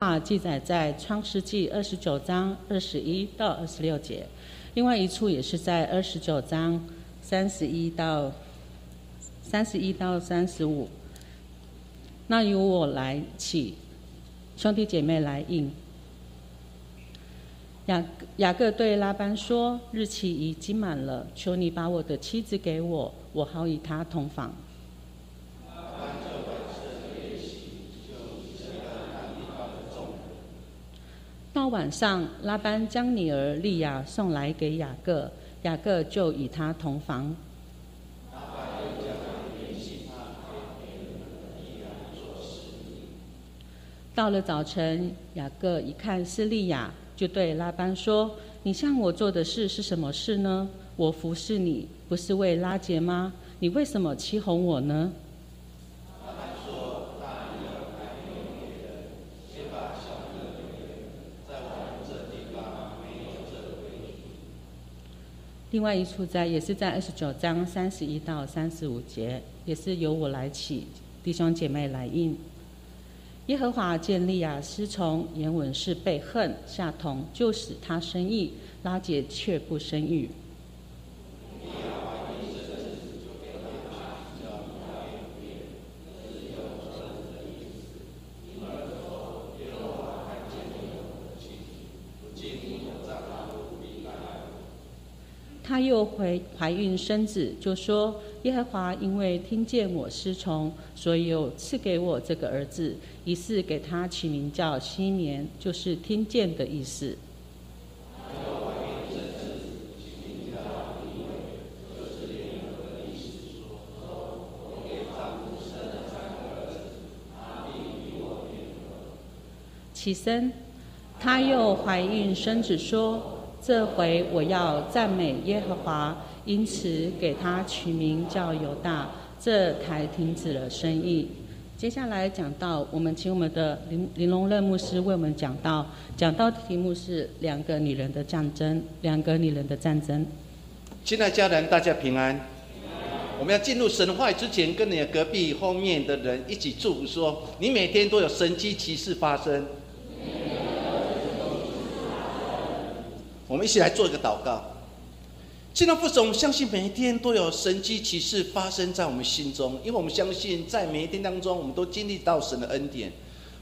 啊，记载在创世纪二十九章二十一到二十六节，另外一处也是在二十九章三十一到三十一到三十五。那由我来起，兄弟姐妹来应。雅雅各对拉班说：“日期已经满了，求你把我的妻子给我，我好与她同房。”晚上，拉班将女儿利亚送来给雅各，雅各就与她同房。到了早晨，雅各一看是利亚，就对拉班说：“你向我做的事是什么事呢？我服侍你，不是为拉杰吗？你为什么欺哄我呢？”另外一处在也是在二十九章三十一到三十五节，也是由我来起，弟兄姐妹来应。耶和华建立啊，师从，言文是被恨下同，就使他生意，拉结却不生育。她又怀怀孕生子，就说：“耶和华因为听见我失从，所以有赐给我这个儿子，于是给他起名叫西年，就是听见的意思。”起身，她又怀孕生子，说。这回我要赞美耶和华，因此给他取名叫犹大。这才停止了生意。接下来讲到，我们请我们的林林龙任牧师为我们讲到，讲到的题目是两个女人的战争，两个女人的战争。亲爱家人，大家平安。我们要进入神话之前，跟你的隔壁后面的人一起祝福说：你每天都有神机骑士发生。我们一起来做一个祷告。亲爱的父神，相信每一天都有神迹奇事发生在我们心中，因为我们相信在每一天当中，我们都经历到神的恩典。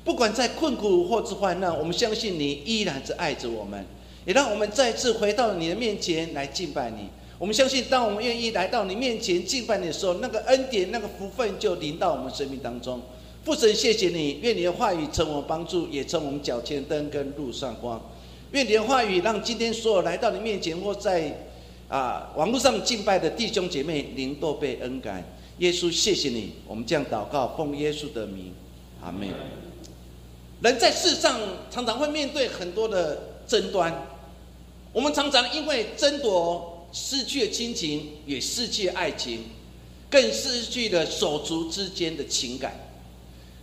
不管在困苦或是患难，我们相信你依然是爱着我们，也让我们再次回到你的面前来敬拜你。我们相信，当我们愿意来到你面前敬拜你的时候，那个恩典、那个福分就临到我们生命当中。父神，谢谢你，愿你的话语成我们帮助，也成我们脚前灯跟路上光。愿你的话语让今天所有来到你面前或在啊网络上敬拜的弟兄姐妹，您都被恩感。耶稣，谢谢你，我们这样祷告，奉耶稣的名，阿门。人在世上常常会面对很多的争端，我们常常因为争夺失去了亲情，也失去爱情，更失去了手足之间的情感。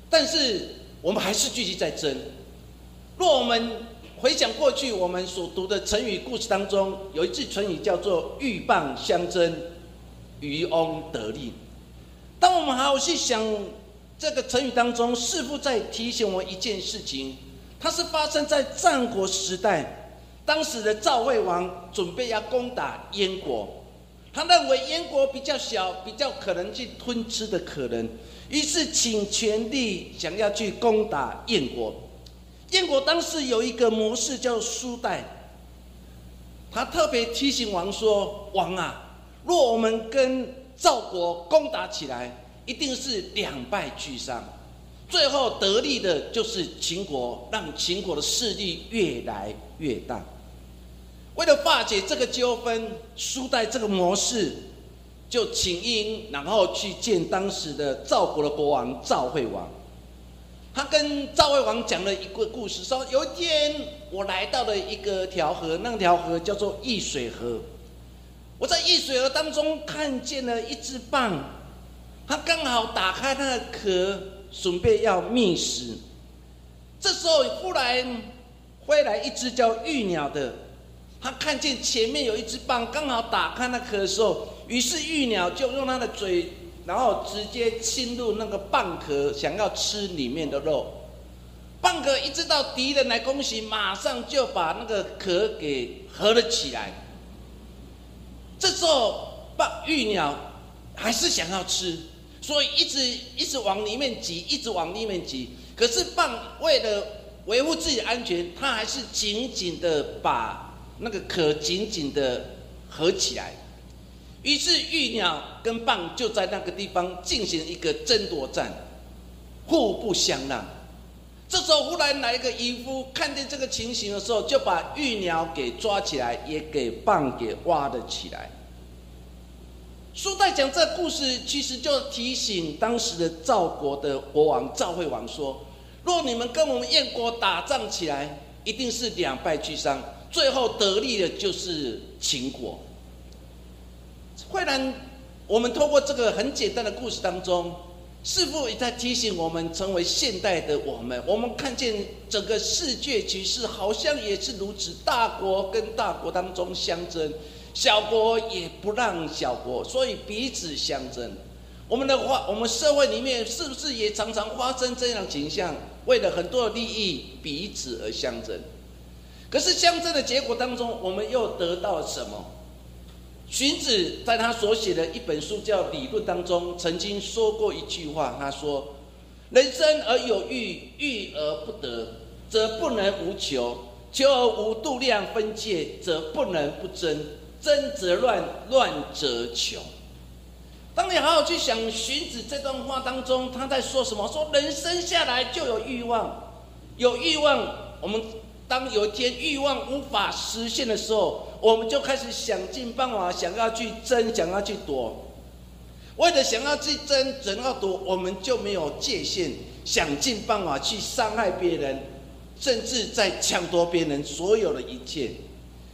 但是我们还是继续在争。若我们回想过去我们所读的成语故事当中，有一句成语叫做“鹬蚌相争，渔翁得利”。当我们好好去想这个成语当中，似乎在提醒我们一件事情：它是发生在战国时代，当时的赵惠王准备要攻打燕国，他认为燕国比较小，比较可能去吞吃的可能，于是请全力想要去攻打燕国。燕国当时有一个模式叫苏代，他特别提醒王说：“王啊，若我们跟赵国攻打起来，一定是两败俱伤，最后得利的就是秦国，让秦国的势力越来越大。为了化解这个纠纷，苏代这个模式就请缨，然后去见当时的赵国的国王赵惠王。”他跟赵惠王讲了一个故事，说有一天我来到了一个条河，那条河叫做易水河。我在易水河当中看见了一只蚌，它刚好打开它的壳，准备要觅食。这时候忽然飞来一只叫玉鸟的，它看见前面有一只蚌刚好打开那壳的时候，于是玉鸟就用它的嘴。然后直接侵入那个蚌壳，想要吃里面的肉。蚌壳一知道敌人来攻击，马上就把那个壳给合了起来。这时候，蚌玉鸟还是想要吃，所以一直一直往里面挤，一直往里面挤。可是蚌为了维护自己的安全，它还是紧紧的把那个壳紧紧的合起来。于是玉鸟跟蚌就在那个地方进行一个争夺战，互不相让。这时候忽然来一个渔夫，看见这个情形的时候，就把玉鸟给抓起来，也给蚌给挖了起来。书代讲这故事，其实就提醒当时的赵国的国王赵惠王说：若你们跟我们燕国打仗起来，一定是两败俱伤，最后得利的就是秦国。忽然，我们透过这个很简单的故事当中。师父也在提醒我们，成为现代的我们，我们看见整个世界局势好像也是如此，大国跟大国当中相争，小国也不让小国，所以彼此相争。我们的话，我们社会里面是不是也常常发生这样的景象？为了很多的利益，彼此而相争。可是相争的结果当中，我们又得到什么？荀子在他所写的一本书叫《理论》当中，曾经说过一句话，他说：“人生而有欲，欲而不得，则不能无求；求而无度量分界，则不能不争；争则乱，乱则穷。”当你好好去想荀子这段话当中，他在说什么？说人生下来就有欲望，有欲望，我们。当有一天欲望无法实现的时候，我们就开始想尽办法，想要去争，想要去夺。为了想要去争，想要夺，我们就没有界限，想尽办法去伤害别人，甚至在抢夺别人所有的一切。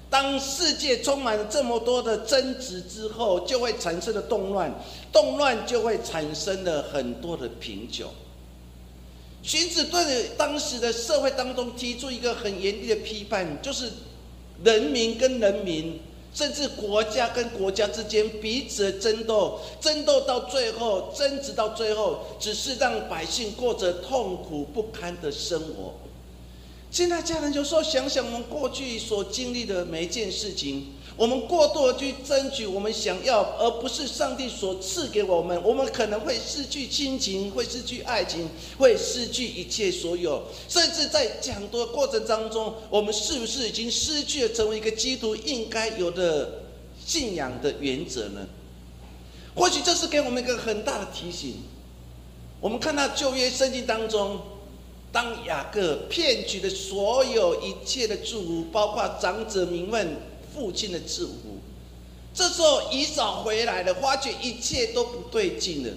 当世界充满了这么多的争执之后，就会产生了动乱，动乱就会产生了很多的贫穷。荀子对当时的社会当中提出一个很严厉的批判，就是人民跟人民，甚至国家跟国家之间彼此的争斗，争斗到最后，争执到最后，只是让百姓过着痛苦不堪的生活。现在家人有时候想想我们过去所经历的每一件事情。我们过度去争取我们想要，而不是上帝所赐给我们。我们可能会失去亲情，会失去爱情，会失去一切所有。甚至在讲的过程当中，我们是不是已经失去了成为一个基督应该有的信仰的原则呢？或许这是给我们一个很大的提醒。我们看到旧约圣经当中，当雅各骗取的所有一切的祝福，包括长者名分。父亲的制服，这时候姨嫂回来了，发觉一切都不对劲了。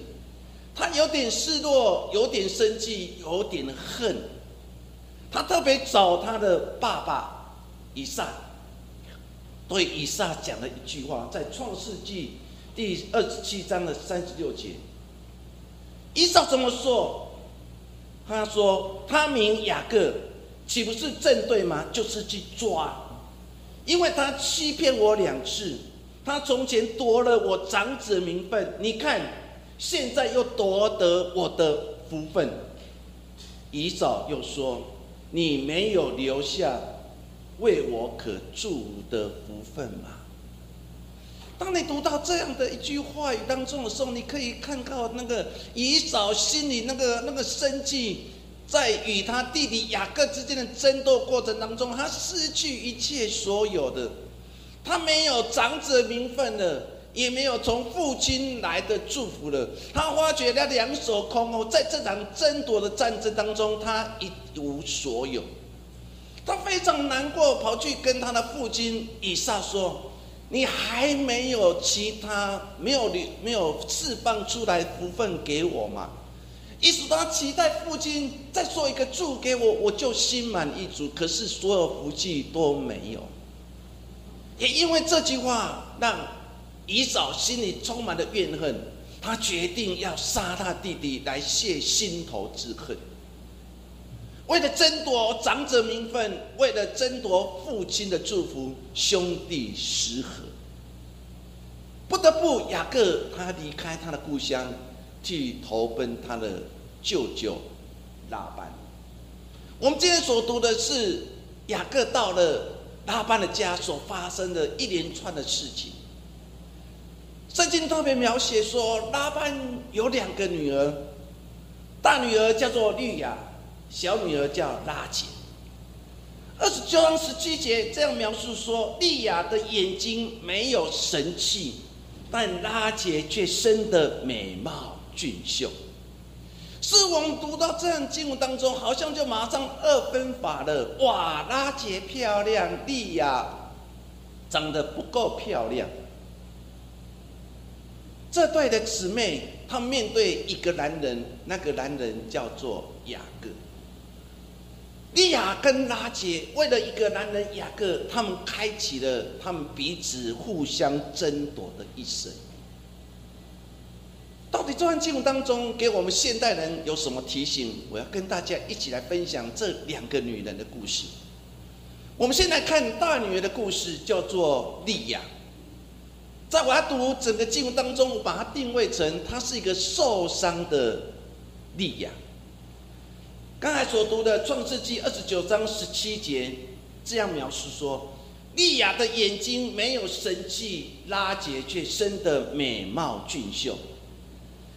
他有点失落，有点生气，有点恨。他特别找他的爸爸以撒，对以撒讲了一句话，在创世纪第二十七章的三十六节。以撒怎么说？他说：“他名雅各，岂不是正对吗？就是去抓。”因为他欺骗我两次，他从前夺了我长子名分，你看，现在又夺得我的福分。以早又说：“你没有留下为我可祝的福分吗？”当你读到这样的一句话语当中的时候，你可以看到那个以早心里那个那个生气。在与他弟弟雅各之间的争斗过程当中，他失去一切所有的，他没有长者名分了，也没有从父亲来的祝福了。他发觉他两手空空，在这场争夺的战争当中，他一无所有。他非常难过，跑去跟他的父亲以撒说：“你还没有其他没有你没有释放出来福分给我吗？”意思他期待父亲再说一个祝给我，我就心满意足。可是所有福气都没有，也因为这句话，让以嫂心里充满了怨恨。他决定要杀他弟弟来泄心头之恨。为了争夺长者名分，为了争夺父亲的祝福，兄弟失和，不得不雅各他离开他的故乡。去投奔他的舅舅拉班。我们今天所读的是雅各到了拉班的家所发生的一连串的事情。圣经特别描写说，拉班有两个女儿，大女儿叫做绿雅，小女儿叫拉杰。二十九章十七节这样描述说，利亚的眼睛没有神气，但拉杰却生得美貌俊秀。是我们读到这样经文当中，好像就马上二分法了。哇，拉杰漂亮，利亚长得不够漂亮。这对的姊妹，她面对一个男人，那个男人叫做雅各。利亚跟拉杰为了一个男人雅各，他们开启了他们彼此互相争夺的一生。到底这段经文当中给我们现代人有什么提醒？我要跟大家一起来分享这两个女人的故事。我们先来看大女儿的故事，叫做利亚。在我要读整个经文当中，我把它定位成她是一个受伤的利亚。刚才所读的创世纪二十九章十七节这样描述说：利亚的眼睛没有神气，拉结却生得美貌俊秀。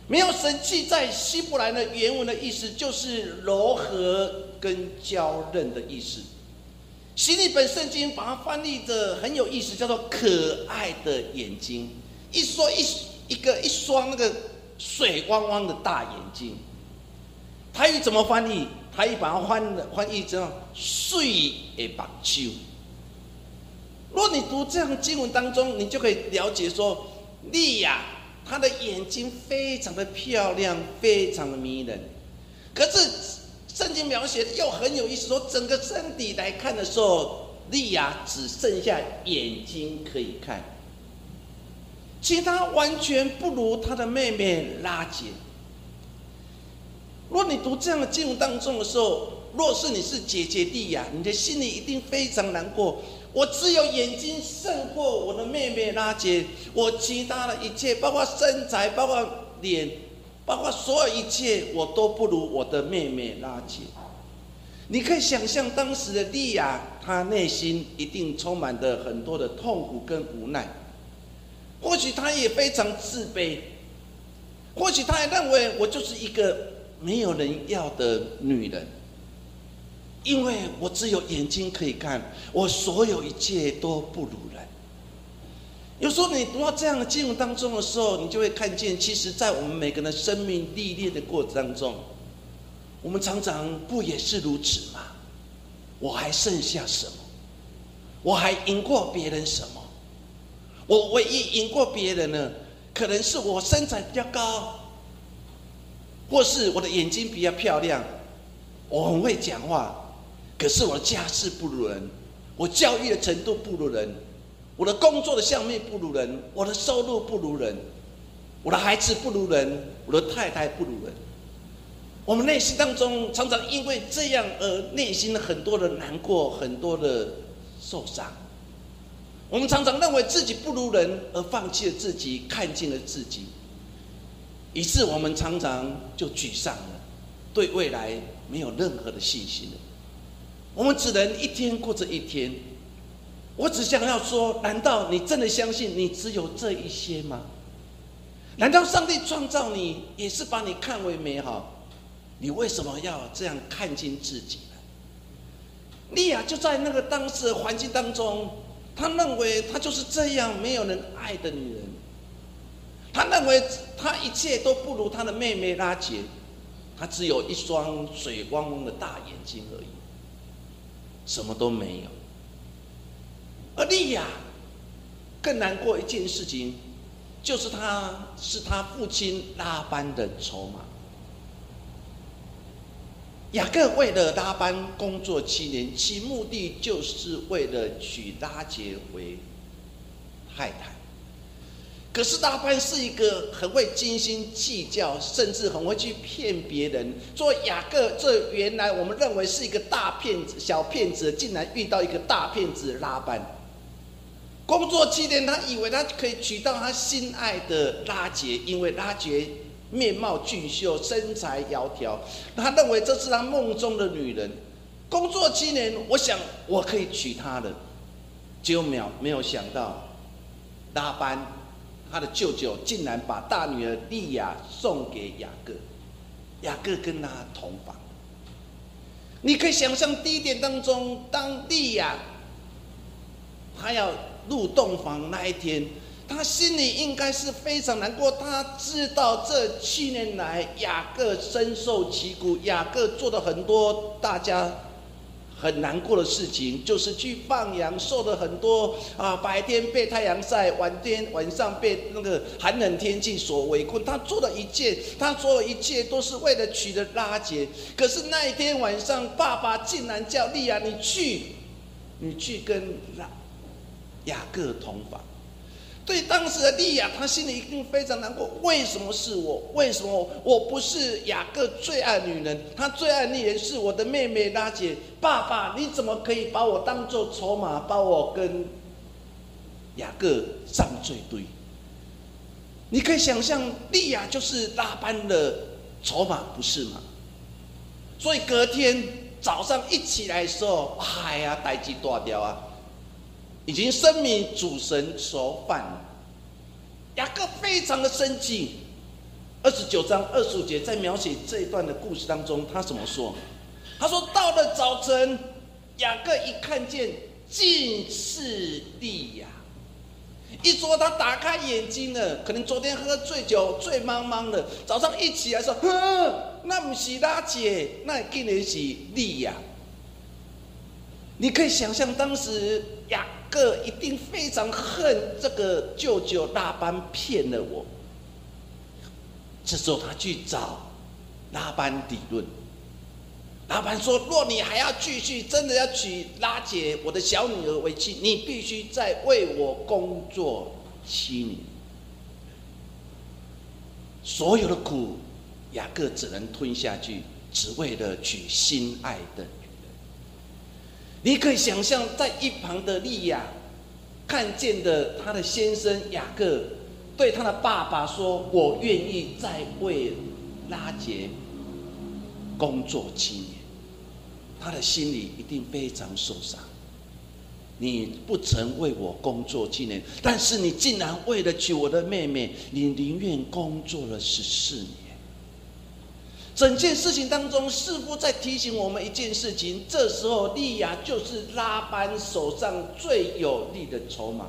没有神气，在希伯来的原文的意思就是柔和跟娇嫩的意思。新译本圣经把它翻译的很有意思，叫做可爱的眼睛。一说一一个一双那个水汪汪的大眼睛。台语怎么翻译？台语把它翻翻译成水的白秋。若你读这样经文当中，你就可以了解说，利亚她的眼睛非常的漂亮，非常的迷人。可是。圣经描写又很有意思，说整个身体来看的时候，利亚只剩下眼睛可以看，其他完全不如他的妹妹拉杰。若你读这样的经文当中的时候，若是你是姐姐利亚，你的心里一定非常难过。我只有眼睛胜过我的妹妹拉姐，我其他的一切，包括身材，包括脸。包括所有一切，我都不如我的妹妹拉姐。你可以想象当时的利亚，她内心一定充满着很多的痛苦跟无奈。或许她也非常自卑，或许她也认为我就是一个没有人要的女人，因为我只有眼睛可以看，我所有一切都不如。有时候你读到这样的经文当中的时候，你就会看见，其实，在我们每个人的生命历练的过程当中，我们常常不也是如此吗？我还剩下什么？我还赢过别人什么？我唯一赢过别人呢，可能是我身材比较高，或是我的眼睛比较漂亮，我很会讲话，可是我的家世不如人，我教育的程度不如人。我的工作的相面不如人，我的收入不如人，我的孩子不如人，我的太太不如人。我们内心当中常常因为这样而内心很多的难过，很多的受伤。我们常常认为自己不如人，而放弃了自己，看尽了自己，以致我们常常就沮丧了，对未来没有任何的信心了。我们只能一天过着一天。我只想要说，难道你真的相信你只有这一些吗？难道上帝创造你也是把你看为美好？你为什么要这样看清自己呢？利亚就在那个当时的环境当中，他认为他就是这样没有人爱的女人。他认为他一切都不如他的妹妹拉杰，他只有一双水汪汪的大眼睛而已，什么都没有。而利亚更难过一件事情，就是他是他父亲拉班的筹码。雅各为了拉班工作七年，其目的就是为了娶拉杰为太太。可是拉班是一个很会精心计较，甚至很会去骗别人。说雅各这原来我们认为是一个大骗子、小骗子，竟然遇到一个大骗子拉班。工作七年，他以为他可以娶到他心爱的拉杰，因为拉杰面貌俊秀，身材窈窕，他认为这是他梦中的女人。工作七年，我想我可以娶她的，结果没有没有想到，拉班他的舅舅竟然把大女儿利亚送给雅各，雅各跟他同房。你可以想象第一点当中，当利亚他要入洞房那一天。他心里应该是非常难过，他知道这七年来雅各深受其苦，雅各做的很多大家很难过的事情，就是去放羊，受了很多啊，白天被太阳晒，晚天晚上被那个寒冷天气所围困。他做的一切，他所有一切都是为了取得拉结。可是那一天晚上，爸爸竟然叫利亚，你去，你去跟雅雅各同房。对当时的利亚，他心里一定非常难过。为什么是我？为什么我不是雅各最爱女人？他最爱女人是我的妹妹拉姐。爸爸，你怎么可以把我当做筹码，把我跟雅各上罪堆？你可以想象，利亚就是拉班的筹码，不是吗？所以隔天早上一起来的时候，哎呀，代志大掉啊！已经声明主神所犯，雅各非常的生气。二十九章二十五节在描写这一段的故事当中，他怎么说？他说：“到了早晨，雅各一看见，尽是利亚。一说他打开眼睛了，可能昨天喝醉酒，醉茫茫的。早上一起来说，哼，那不是拉姐，那竟然是利亚。你可以想象当时雅。”个一定非常恨这个舅舅拉班骗了我。这时候他去找拉班理论，拉班说：若你还要继续真的要娶拉姐我的小女儿为妻，你必须再为我工作七年。所有的苦，雅各只能吞下去，只为了娶心爱的。你可以想象，在一旁的利亚看见的他的先生雅各，对他的爸爸说：“我愿意再为拉杰工作七年。”他的心里一定非常受伤。你不曾为我工作七年，但是你竟然为了娶我的妹妹，你宁愿工作了十四年。整件事情当中，似乎在提醒我们一件事情。这时候，利亚就是拉班手上最有力的筹码。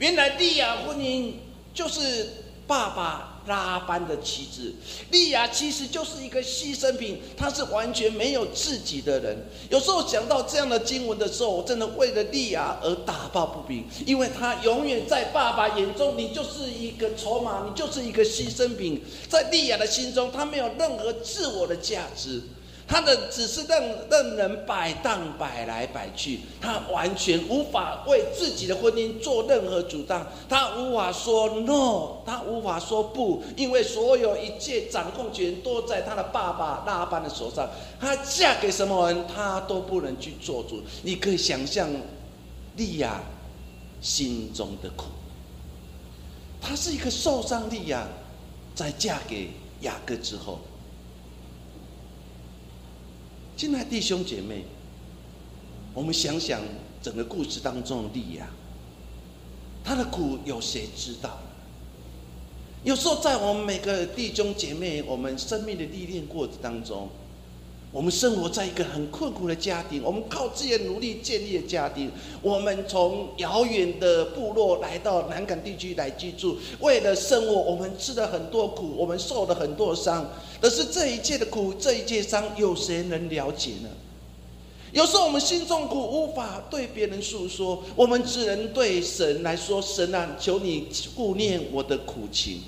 原来，利亚婚姻就是爸爸。拉班的妻子莉亚其实就是一个牺牲品，她是完全没有自己的人。有时候想到这样的经文的时候，我真的为了莉亚而打抱不平，因为她永远在爸爸眼中，你就是一个筹码，你就是一个牺牲品。在莉亚的心中，她没有任何自我的价值。他的只是让让人摆荡摆来摆去，他完全无法为自己的婚姻做任何主张，他无法说 no，他无法说不，因为所有一切掌控权都在他的爸爸拉班的手上，他嫁给什么人，他都不能去做主。你可以想象利亚心中的苦，他是一个受伤利亚，在嫁给雅各之后。进来弟兄姐妹，我们想想整个故事当中的利亚，他的苦有谁知道？有时候在我们每个弟兄姐妹，我们生命的历练过程当中。我们生活在一个很困苦的家庭，我们靠自己的努力建立的家庭。我们从遥远的部落来到南港地区来居住，为了生活，我们吃了很多苦，我们受了很多伤。可是这一切的苦，这一切伤，有谁能了解呢？有时候我们心中苦，无法对别人诉说，我们只能对神来说：“神啊，求你顾念我的苦情。”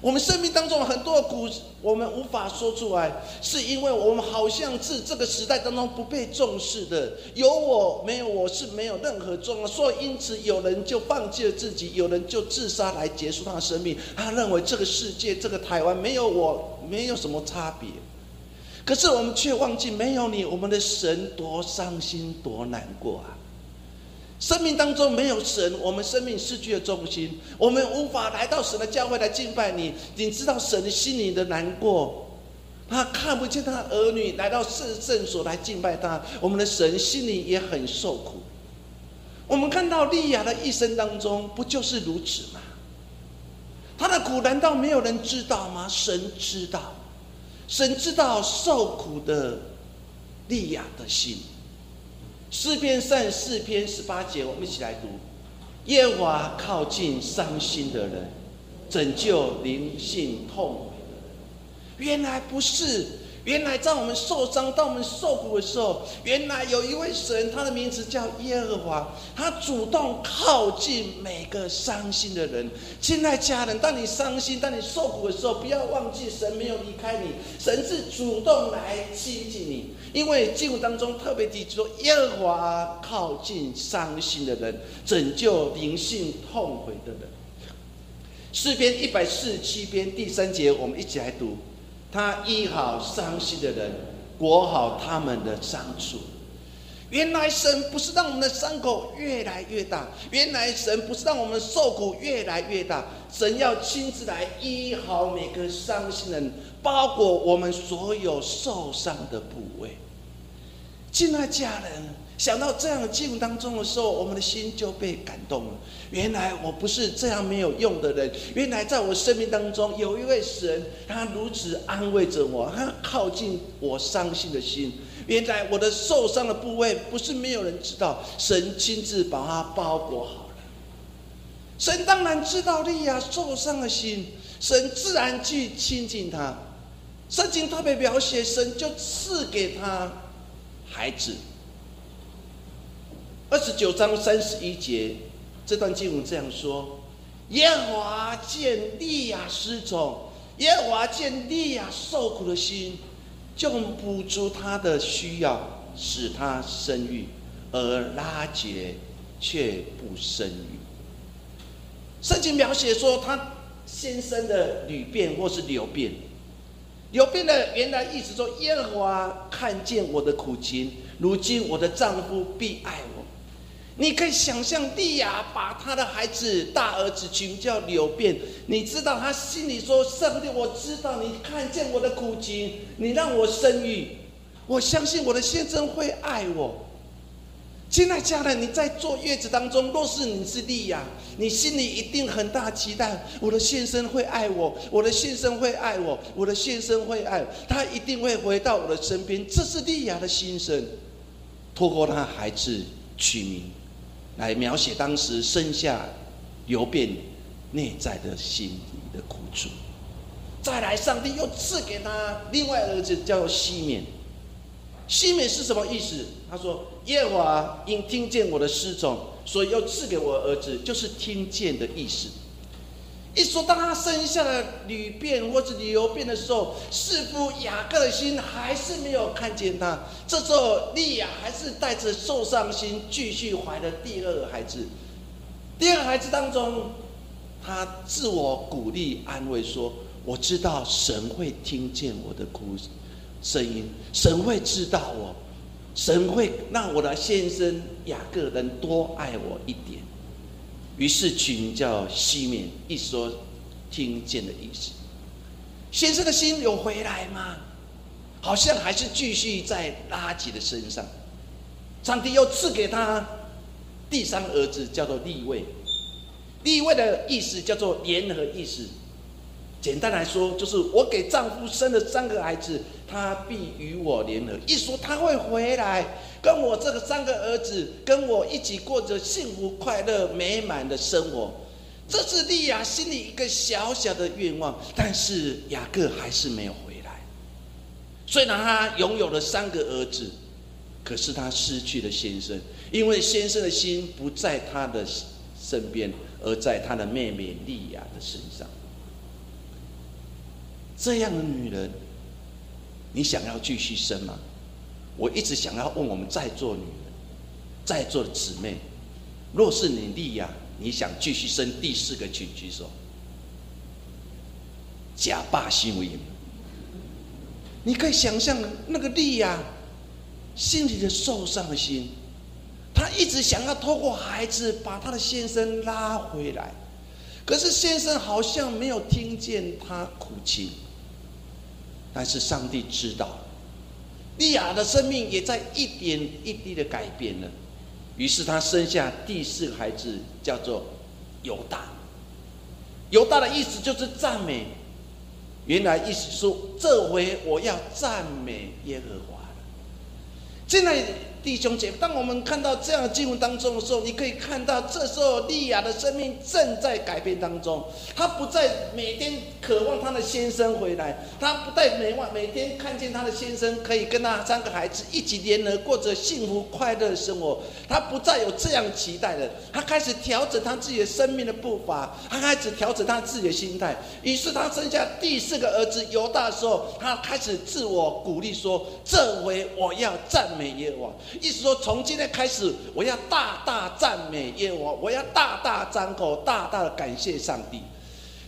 我们生命当中很多的苦，我们无法说出来，是因为我们好像是这个时代当中不被重视的。有我没有我是没有任何重要，所以因此有人就放弃了自己，有人就自杀来结束他的生命。他认为这个世界、这个台湾没有我，没有什么差别。可是我们却忘记，没有你，我们的神多伤心、多难过啊！生命当中没有神，我们生命失去了重心，我们无法来到神的教会来敬拜你。你知道神心里的难过，他看不见他儿女来到圣圣所来敬拜他，我们的神心里也很受苦。我们看到利亚的一生当中，不就是如此吗？他的苦难道没有人知道吗？神知道，神知道受苦的利亚的心。四篇三四篇十八节，我们一起来读：耶和华靠近伤心的人，拯救灵性痛。原来不是，原来在我们受伤、当我们受苦的时候，原来有一位神，他的名字叫耶和华，他主动靠近每个伤心的人。亲爱家人，当你伤心、当你受苦的时候，不要忘记神没有离开你，神是主动来亲近你。因为经文当中特别提出，耶和华靠近伤心的人，拯救灵性痛悔的人。诗篇一百四十七篇第三节，我们一起来读。他医好伤心的人，裹好他们的伤处。原来神不是让我们的伤口越来越大，原来神不是让我们的受苦越来越大，神要亲自来医好每个伤心人，包裹我们所有受伤的部位。亲爱家人。想到这样的境当中的时候，我们的心就被感动了。原来我不是这样没有用的人，原来在我生命当中有一位神，他如此安慰着我，他靠近我伤心的心。原来我的受伤的部位不是没有人知道，神亲自把它包裹好了。神当然知道利亚受伤的心，神自然去亲近他。圣经特别描写，神就赐给他孩子。二十九章三十一节，这段经文这样说：耶和华见利亚失宠，耶和华见利亚受苦的心，就补足他的需要，使他生育，而拉结却不生育。圣经描写说，他先生的女变或是流变，流变的原来意思说，耶和华看见我的苦情，如今我的丈夫必爱我。你可以想象，利亚把他的孩子大儿子取名叫柳变。你知道他心里说：“上帝，我知道你看见我的苦情，你让我生育，我相信我的先生会爱我。”亲爱家人，你在坐月子当中，若是你是利亚，你心里一定很大期待，我的先生会爱我，我的先生会爱我，我的先生会爱，他一定会回到我的身边。这是利亚的心声，透过他孩子取名。来描写当时身下游遍内在的心的苦楚。再来，上帝又赐给他另外儿子，叫做西缅。西缅是什么意思？他说：“耶和华因听见我的失种，所以又赐给我儿子，就是听见的意思。”一说，当他生下了女变或者流变的时候，似乎雅各的心还是没有看见他。这时候，利亚还是带着受伤心，继续怀了第二个孩子。第二个孩子当中，他自我鼓励安慰说：“我知道神会听见我的哭声音，神会知道我，神会让我的先生雅各能多爱我一点。”于是取名叫西缅，一说听见的意思。先生的心有回来吗？好像还是继续在拉吉的身上。上帝又赐给他第三儿子，叫做立位。立位的意思叫做联合意思。简单来说，就是我给丈夫生了三个孩子，他必与我联合。一说他会回来，跟我这个三个儿子跟我一起过着幸福、快乐、美满的生活。这是利亚心里一个小小的愿望，但是雅各还是没有回来。虽然他拥有了三个儿子，可是他失去了先生，因为先生的心不在他的身边，而在他的妹妹利亚的身上。这样的女人，你想要继续生吗？我一直想要问我们在座女人，在座的姊妹，若是你利亚，你想继续生第四个，请举手。假霸心为你可以想象那个利亚心里的受伤的心，她一直想要透过孩子把她的先生拉回来，可是先生好像没有听见她哭泣。但是上帝知道，利亚的生命也在一点一滴的改变了。于是他生下第四个孩子，叫做犹大。犹大的意思就是赞美。原来意思说，这回我要赞美耶和华了。现在。弟兄姐妹，当我们看到这样的经文当中的时候，你可以看到，这时候利亚的生命正在改变当中。她不再每天渴望她的先生回来，她不再每晚每天看见她的先生可以跟她三个孩子一起联合过着幸福快乐的生活。她不再有这样期待了，她开始调整她自己的生命的步伐，她开始调整她自己的心态。于是她生下第四个儿子犹大的时候，她开始自我鼓励说：“这回我要赞美耶和华。”意思说，从今天开始，我要大大赞美耶和华，我要大大张口，大大的感谢上帝。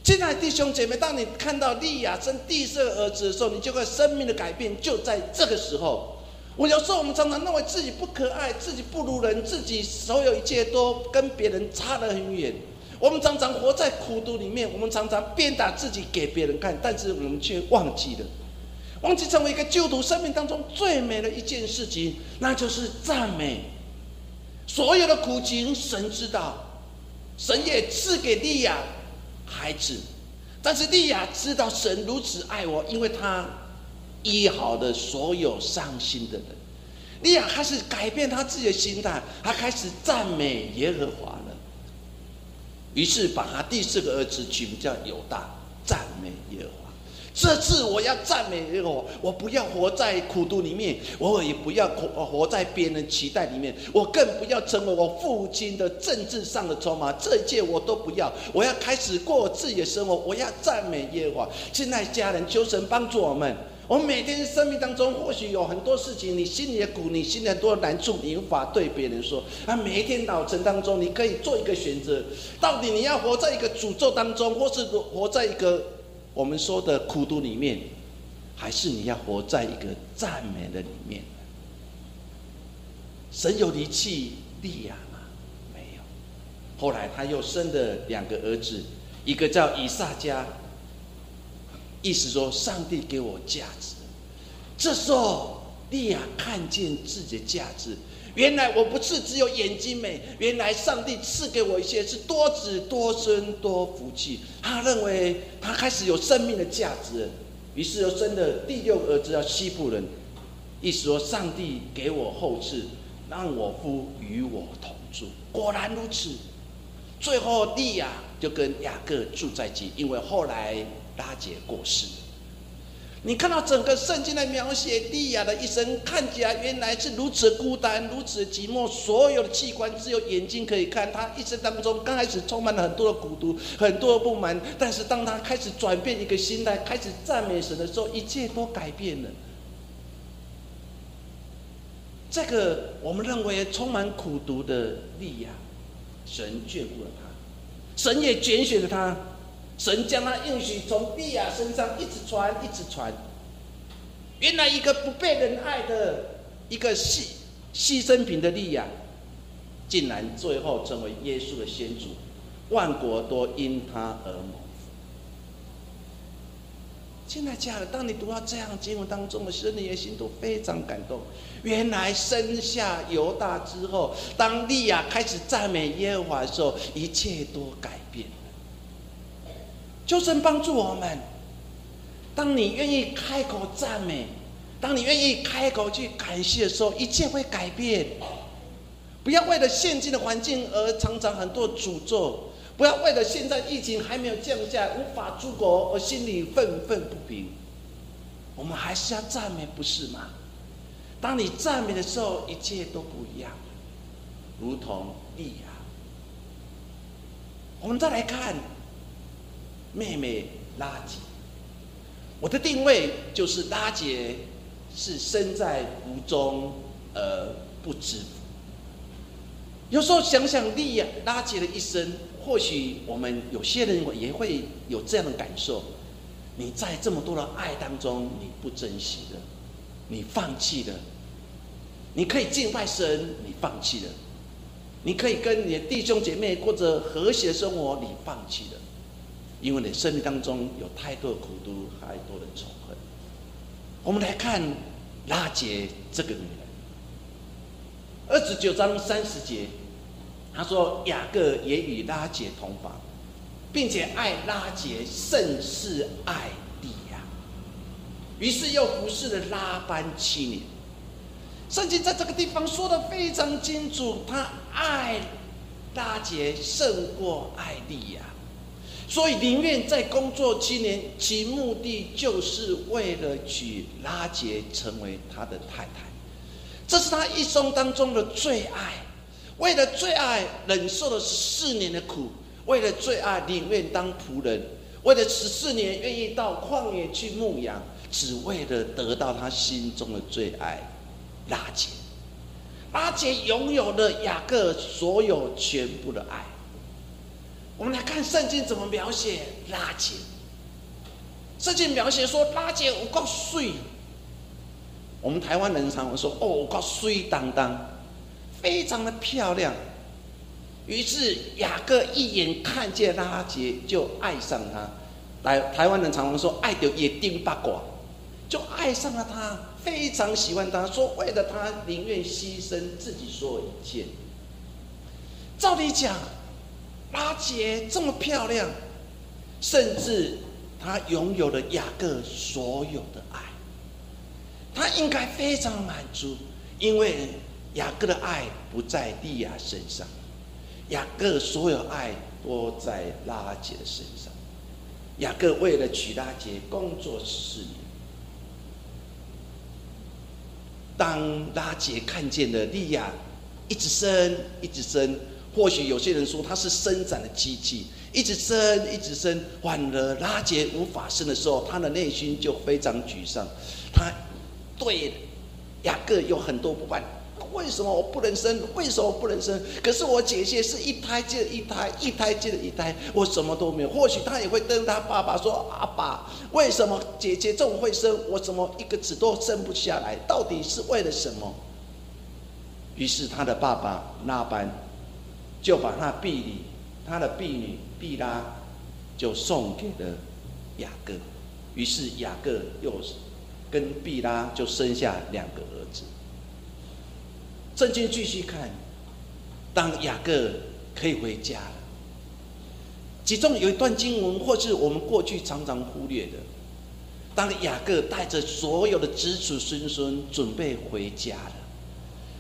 亲爱的弟兄姐妹，当你看到利亚生第四个儿子的时候，你就会生命的改变就在这个时候。我有时候我们常常认为自己不可爱，自己不如人，自己所有一切都跟别人差得很远。我们常常活在苦读里面，我们常常鞭打自己给别人看，但是我们却忘记了。忘记成为一个救徒生命当中最美的一件事情，那就是赞美。所有的苦情，神知道，神也赐给利亚孩子，但是利亚知道神如此爱我，因为他医好了所有伤心的人。利亚开始改变他自己的心态，他开始赞美耶和华了。于是把他第四个儿子取名叫犹大，这次我要赞美我，我不要活在苦读里面，我也不要活活在别人期待里面，我更不要成为我父亲的政治上的筹码。这一切我都不要，我要开始过自己的生活。我要赞美耶和华。现在家人，求神帮助我们。我们每天生命当中，或许有很多事情，你心里的苦，你心里很多难处，你无法对别人说。啊，每一天早晨当中，你可以做一个选择：到底你要活在一个诅咒当中，或是活在一个？我们说的苦读里面，还是你要活在一个赞美的里面。神有离弃利亚吗？没有。后来他又生了两个儿子，一个叫以撒加，意思说上帝给我价值。这时候利亚看见自己的价值。原来我不是只有眼睛美，原来上帝赐给我一些是多子多孙多福气。他认为他开始有生命的价值，于是又生了第六个儿子叫西布人，意思说上帝给我后赐，让我夫与我同住。果然如此，最后利亚就跟雅各住在一起，因为后来拉结过世。你看到整个圣经的描写，利亚的一生看起来原来是如此孤单，如此寂寞，所有的器官只有眼睛可以看。他一生当中刚开始充满了很多的孤独，很多的不满，但是当他开始转变一个心态，开始赞美神的时候，一切都改变了。这个我们认为充满苦读的利亚，神眷顾了他，神也拣选了他。神将他应许从利亚身上一直传，一直传。原来一个不被人爱的一个牺牺牲品的利亚，竟然最后成为耶稣的先祖，万国都因他而蒙福。现在家人，当你读到这样经文当中的时候，你的心都非常感动。原来生下犹大之后，当利亚开始赞美耶和华的时候，一切都改变。求神帮助我们。当你愿意开口赞美，当你愿意开口去感谢的时候，一切会改变。不要为了现今的环境而常常很多诅咒，不要为了现在疫情还没有降下无法出国而心里愤愤不平。我们还是要赞美，不是吗？当你赞美的时候，一切都不一样，如同利亚。我们再来看。妹妹拉杰，我的定位就是拉杰是身在福中而不知福。有时候想想利亚拉杰的一生，或许我们有些人也会有这样的感受：你在这么多的爱当中，你不珍惜的，你放弃了；你可以敬拜神，你放弃了；你可以跟你的弟兄姐妹过着和谐生活，你放弃了。因为你生命当中有太多的苦毒，太多的仇恨。我们来看拉杰这个女人，二十九章三十节，他说雅各也与拉杰同房，并且爱拉杰甚是爱弟呀，于是又服侍了拉班七年。圣经在这个地方说的非常清楚，他爱拉杰胜过爱利亚。所以宁愿在工作七年，其目的就是为了娶拉杰成为他的太太，这是他一生当中的最爱。为了最爱，忍受了四年的苦；为了最爱，宁愿当仆人；为了十四年，愿意到旷野去牧羊，只为了得到他心中的最爱拉杰。拉杰拥有了雅各所有全部的爱。我们来看圣经怎么描写拉杰。圣经描写说拉杰我够水，我们台湾人常说哦我够水当当，非常的漂亮。于是雅各一眼看见拉杰就爱上他。来台湾人常常说爱的也丁八卦，就爱上了他，非常喜欢他，说为了他宁愿牺牲自己所有一切。照理讲。拉杰这么漂亮，甚至她拥有了雅各所有的爱，她应该非常满足，因为雅各的爱不在利亚身上，雅各所有爱都在拉杰的身上。雅各为了娶拉杰工作十年，当拉杰看见了利亚一直生，一直生。或许有些人说他是生长的机器，一直生，一直生，反而拉结无法生的时候，他的内心就非常沮丧。他对雅各有很多不满，为什么我不能生？为什么不能生？可是我姐姐是一胎接了一胎，一胎接了一胎，我什么都没有。或许他也会跟他爸爸说：“阿爸，为什么姐姐这么会生，我怎么一个子都生不下来？到底是为了什么？”于是他的爸爸那班。就把他婢女，他的婢女毕拉，就送给了雅各。于是雅各又跟毕拉就生下两个儿子。圣经继续看，当雅各可以回家了，其中有一段经文，或是我们过去常常忽略的。当雅各带着所有的子子孙孙准备回家了，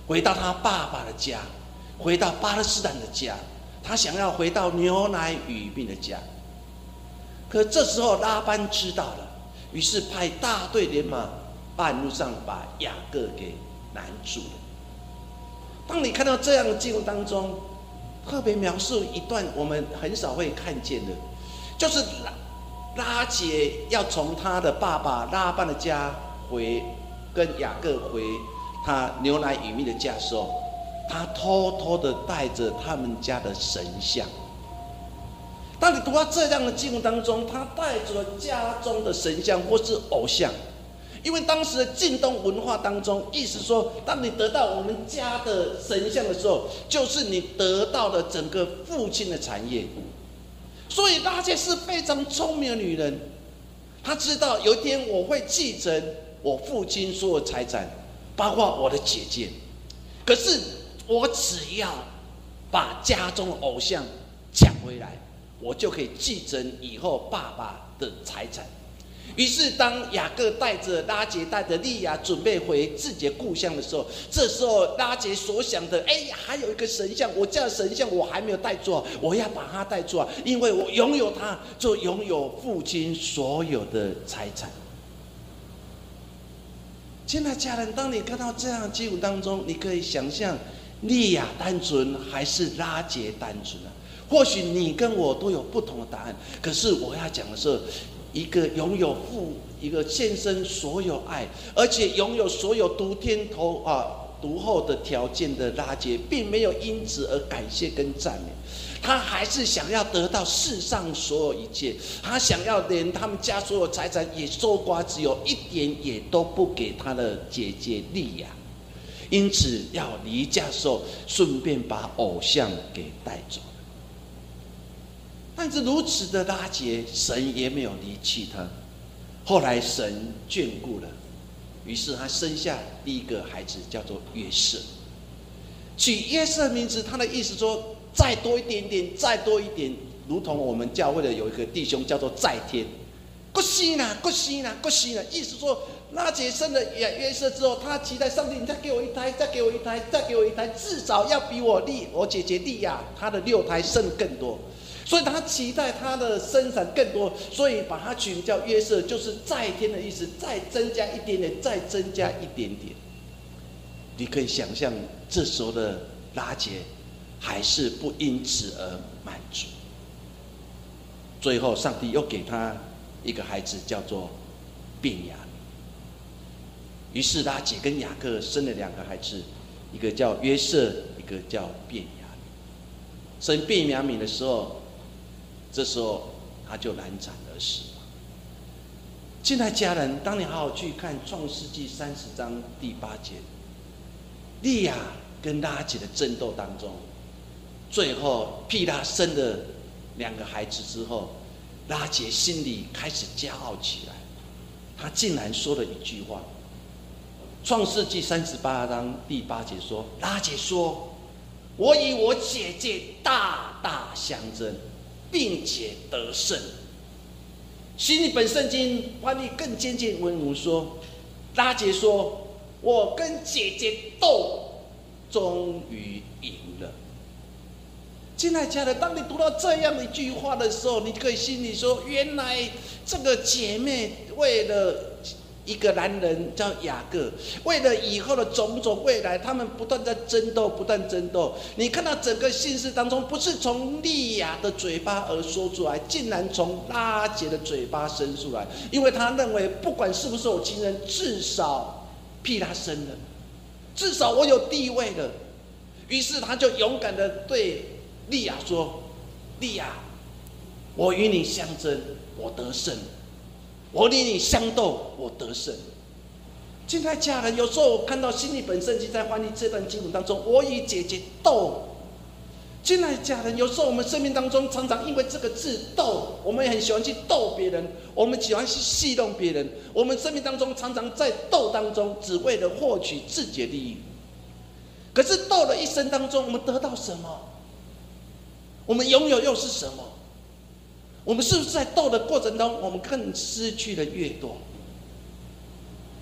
回到他爸爸的家。回到巴勒斯坦的家，他想要回到牛奶与蜜的家。可这时候拉班知道了，于是派大队人马半路上把雅各给拦住了。当你看到这样的记录当中，特别描述一段我们很少会看见的，就是拉拉杰要从他的爸爸拉班的家回，跟雅各回他牛奶与蜜的家时候。他偷偷的带着他们家的神像。当你读到这样的经文当中，他带着家中的神像或是偶像，因为当时的晋东文化当中，意思说，当你得到我们家的神像的时候，就是你得到了整个父亲的产业。所以拉杰是非常聪明的女人，她知道有一天我会继承我父亲所有财产，包括我的姐姐。可是。我只要把家中的偶像抢回来，我就可以继承以后爸爸的财产。于是，当雅各带着拉杰带着利亚准备回自己的故乡的时候，这时候拉杰所想的，哎呀，还有一个神像，我家的神像我还没有带住，我要把它带住啊，因为我拥有它，就拥有父亲所有的财产。亲爱的家人，当你看到这样的记录当中，你可以想象。利亚单纯还是拉杰单纯呢？或许你跟我都有不同的答案。可是我要讲的是，一个拥有父，一个献身所有爱，而且拥有所有独天头啊独厚的条件的拉杰，并没有因此而感谢跟赞美，他还是想要得到世上所有一切，他想要连他们家所有财产也收刮，只有一点也都不给他的姐姐利亚。因此，要离家的时候，顺便把偶像给带走了。但是如此的拉结，神也没有离弃他。后来，神眷顾了，于是他生下第一个孩子，叫做约瑟。取约瑟名字，他的意思说再多一点点，再多一点，如同我们教会的有一个弟兄叫做在天，过西呢，过西呢，过西呢，意思说。拉杰生了约约瑟之后，他期待上帝，你再给我一胎，再给我一胎，再给我一胎，至少要比我利我姐姐利亚她的六胎生更多，所以他期待他的生产更多，所以把他取名叫约瑟，就是再添的意思，再增加一点点，再增加一点点。你可以想象，这时候的拉杰还是不因此而满足。最后，上帝又给他一个孩子，叫做便雅。于是拉姐跟雅各生了两个孩子，一个叫约瑟，一个叫便雅悯。生便雅悯的时候，这时候他就难产而死。了。现在家人，当你好好去看《创世纪》三十章第八节，利亚跟拉姐的争斗当中，最后毗拉生了两个孩子之后，拉姐心里开始骄傲起来，他竟然说了一句话。创世纪三十八章第八节说：“拉姐说，我与我姐姐大大相争，并且得胜。”新日本圣经翻译更坚定温柔说：“拉姐说，我跟姐姐斗，终于赢了。”亲爱的家人，当你读到这样的一句话的时候，你可以心里说：“原来这个姐妹为了……”一个男人叫雅各，为了以后的种种未来，他们不断在争斗，不断争斗。你看到整个姓氏当中，不是从利亚的嘴巴而说出来，竟然从拉杰的嘴巴生出来，因为他认为，不管是不是我亲人，至少替他生了，至少我有地位了。于是他就勇敢的对利亚说：“利亚，我与你相争，我得胜。”我与你相斗，我得胜。现在家人，有时候我看到心里本圣经在翻译这段经文当中，我与姐姐斗。现在家人，有时候我们生命当中常常因为这个字斗，我们也很喜欢去斗别人，我们喜欢去戏弄别人。我们生命当中常常在斗当中，只为了获取自己的利益。可是斗的一生当中，我们得到什么？我们拥有又是什么？我们是不是在斗的过程当中，我们更失去的越多？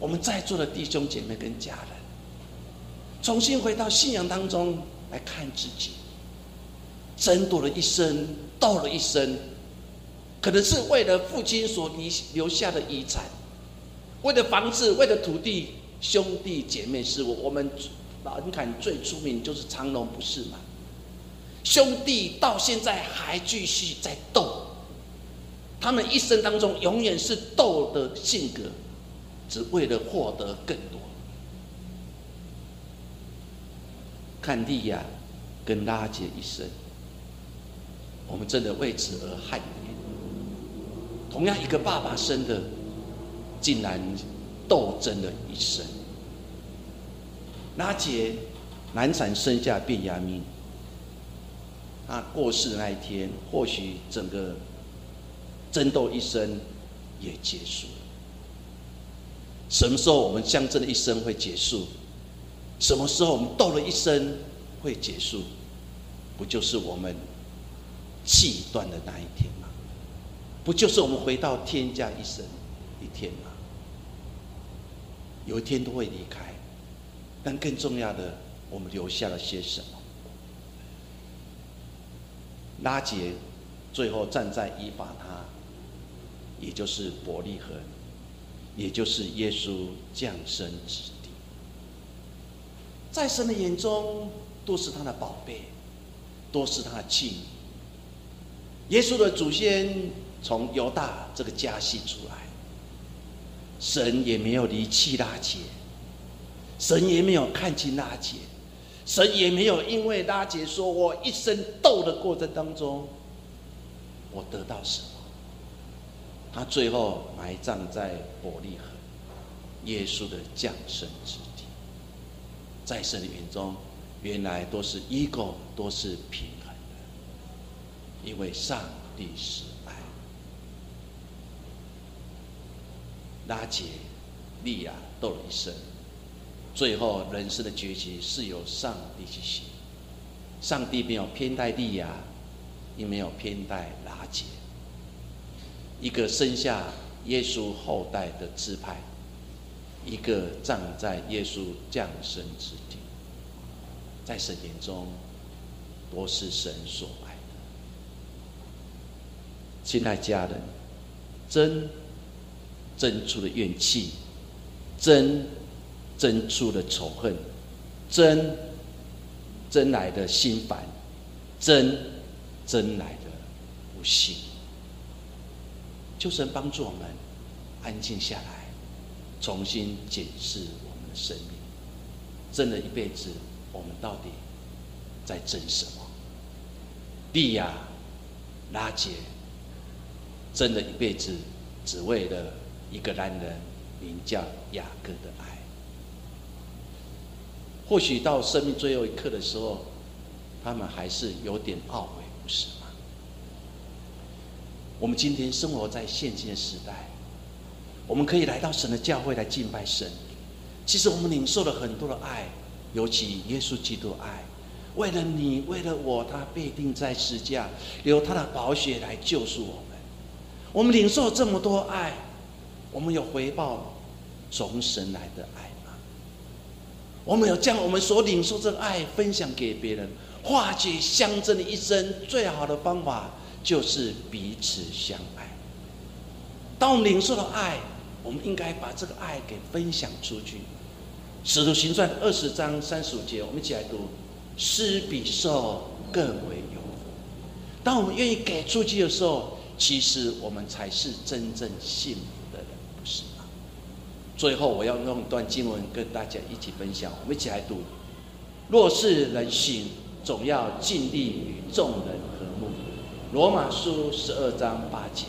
我们在座的弟兄姐妹跟家人，重新回到信仰当中来看自己，争夺了一生，斗了一生，可能是为了父亲所遗留下的遗产，为了房子，为了土地，兄弟姐妹是我。我们南坎最出名就是长隆，不是吗？兄弟到现在还继续在斗。他们一生当中永远是斗的性格，只为了获得更多。看利亚跟拉杰一生，我们真的为此而汗颜。同样一个爸爸生的，竟然斗争了一生。拉杰难产生下便雅悯，他过世那一天，或许整个。争斗一生也结束了。什么时候我们相争的一生会结束？什么时候我们斗了一生会结束？不就是我们气断的那一天吗？不就是我们回到天家一生一天吗？有一天都会离开，但更重要的，我们留下了些什么？拉杰最后站在伊法他。也就是伯利恒，也就是耶稣降生之地，在神的眼中都是他的宝贝，都是他的器皿。耶稣的祖先从犹大这个家系出来，神也没有离弃拉杰，神也没有看清拉杰，神也没有因为拉杰说我一生斗的过程当中，我得到什么。他最后埋葬在伯利恒，耶稣的降生之地。在神的眼中，原来都是 ego，都是平衡的，因为上帝是爱。拉杰利亚斗了一生，最后人生的结局是由上帝去写。上帝没有偏待利亚，也没有偏待，一个生下耶稣后代的支派，一个葬在耶稣降生之地，在神眼中都是神所爱的。亲爱家人，真真出了怨气，真真出了仇恨，真。真来的心烦，真真来的不幸，求神帮助我们安静下来，重新检视我们的生命。真的一辈子，我们到底在争什么？利亚、拉杰，真的一辈子只为了一个男人，名叫雅各的爱。或许到生命最后一刻的时候，他们还是有点懊悔，不是吗？我们今天生活在现今的时代，我们可以来到神的教会来敬拜神。其实我们领受了很多的爱，尤其耶稣基督的爱，为了你，为了我，他被钉在十字架，流他的宝血来救赎我们。我们领受这么多爱，我们有回报从神来的爱吗。我们有将我们所领受这个爱分享给别人，化解相争的一生，最好的方法就是彼此相爱。当我们领受了爱，我们应该把这个爱给分享出去。使徒行传二十章三十五节，我们一起来读：施比受更为有。当我们愿意给出去的时候，其实我们才是真正幸福的人，不是吗。最后，我要用一段经文跟大家一起分享。我们一起来读：若是人行，总要尽力与众人和睦。罗马书十二章八节。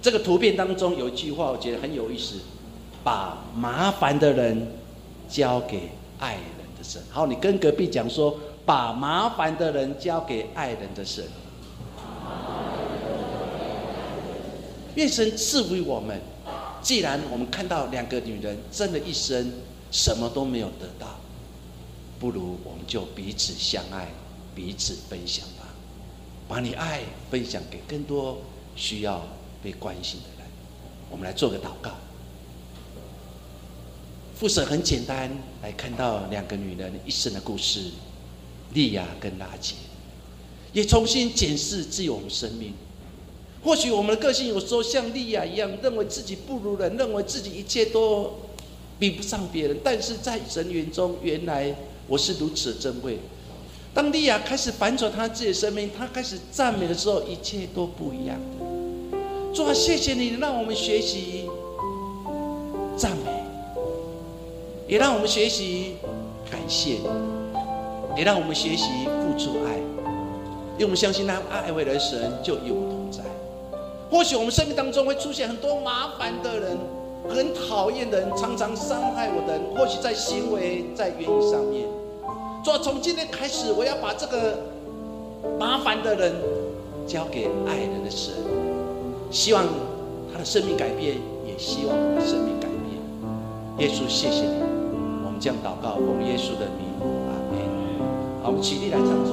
这个图片当中有一句话，我觉得很有意思：把麻烦的人交给爱人的神。好，你跟隔壁讲说：把麻烦的人交给爱人的神。愿神赐福于我们。既然我们看到两个女人真的一生什么都没有得到，不如我们就彼此相爱，彼此分享吧，把你爱分享给更多需要被关心的人。我们来做个祷告。复审很简单，来看到两个女人一生的故事，利亚跟拉杰，也重新检视自己我们生命。或许我们的个性有时候像利亚一样，认为自己不如人，认为自己一切都比不上别人。但是在神眼中，原来我是如此珍贵。当利亚开始反转他自己的生命，他开始赞美的时候，一切都不一样。主啊，谢谢你让我们学习赞美，也让我们学习感谢，也让我们学习付出爱，因为我们相信那爱为的神就有同在。或许我们生命当中会出现很多麻烦的人，很讨厌的人，常常伤害我的人。或许在行为、在言语上面，说从今天开始，我要把这个麻烦的人交给爱人的神，希望他的生命改变，也希望我的生命改变。耶稣，谢谢你，我们将祷告奉耶稣的名，阿门。好，我们起立来唱。